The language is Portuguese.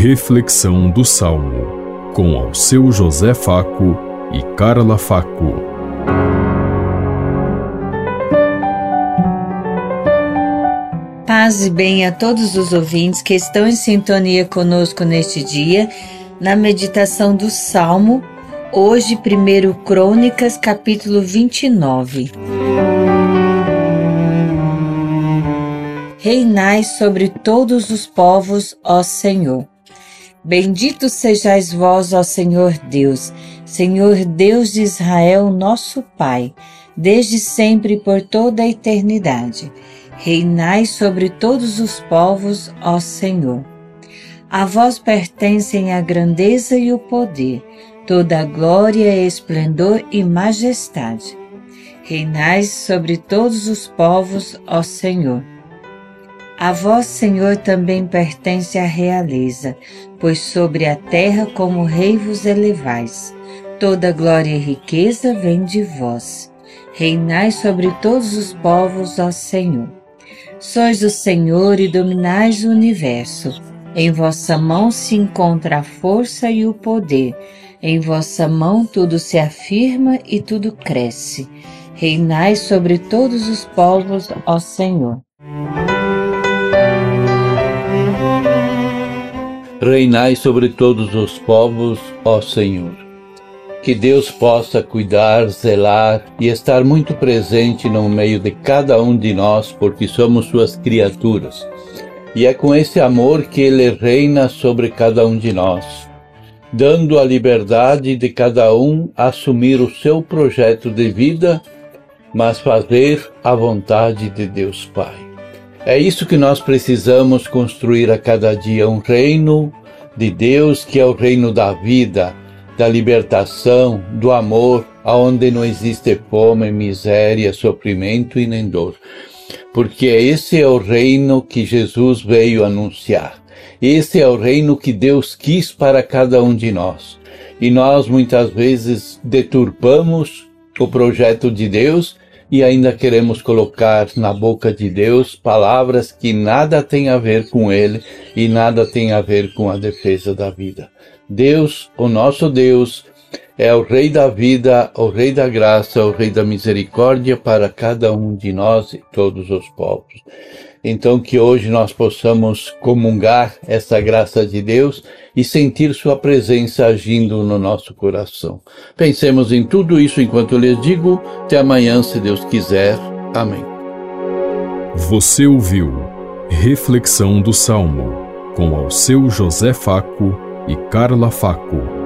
Reflexão do Salmo, com ao seu José Faco e Carla Faco. Paz e bem a todos os ouvintes que estão em sintonia conosco neste dia, na meditação do Salmo, hoje, 1 Crônicas, capítulo 29. Reinai sobre todos os povos, ó Senhor. Bendito sejais vós, ó Senhor Deus, Senhor Deus de Israel, nosso Pai, desde sempre e por toda a eternidade. Reinai sobre todos os povos, ó Senhor. A vós pertencem a grandeza e o poder, toda a glória, esplendor e majestade. Reinais sobre todos os povos, ó Senhor. A vós, Senhor, também pertence a realeza, pois sobre a terra como rei vos elevais. Toda glória e riqueza vem de vós. Reinai sobre todos os povos, ó Senhor. Sois o Senhor e dominais o universo. Em vossa mão se encontra a força e o poder. Em vossa mão tudo se afirma e tudo cresce. Reinai sobre todos os povos, ó Senhor. Reinai sobre todos os povos, ó Senhor. Que Deus possa cuidar, zelar e estar muito presente no meio de cada um de nós, porque somos suas criaturas. E é com esse amor que Ele reina sobre cada um de nós, dando a liberdade de cada um assumir o seu projeto de vida, mas fazer a vontade de Deus Pai. É isso que nós precisamos construir a cada dia um reino de Deus que é o reino da vida, da libertação, do amor, aonde não existe fome, miséria, sofrimento e nem dor. Porque esse é o reino que Jesus veio anunciar. Esse é o reino que Deus quis para cada um de nós. E nós muitas vezes deturpamos o projeto de Deus e ainda queremos colocar na boca de Deus palavras que nada têm a ver com Ele e nada tem a ver com a defesa da vida. Deus, o nosso Deus, é o Rei da vida, o Rei da graça, o Rei da misericórdia para cada um de nós e todos os povos. Então, que hoje nós possamos comungar essa graça de Deus e sentir Sua presença agindo no nosso coração. Pensemos em tudo isso enquanto eu lhes digo. Até amanhã, se Deus quiser. Amém. Você ouviu Reflexão do Salmo com ao seu José Faco e Carla Faco.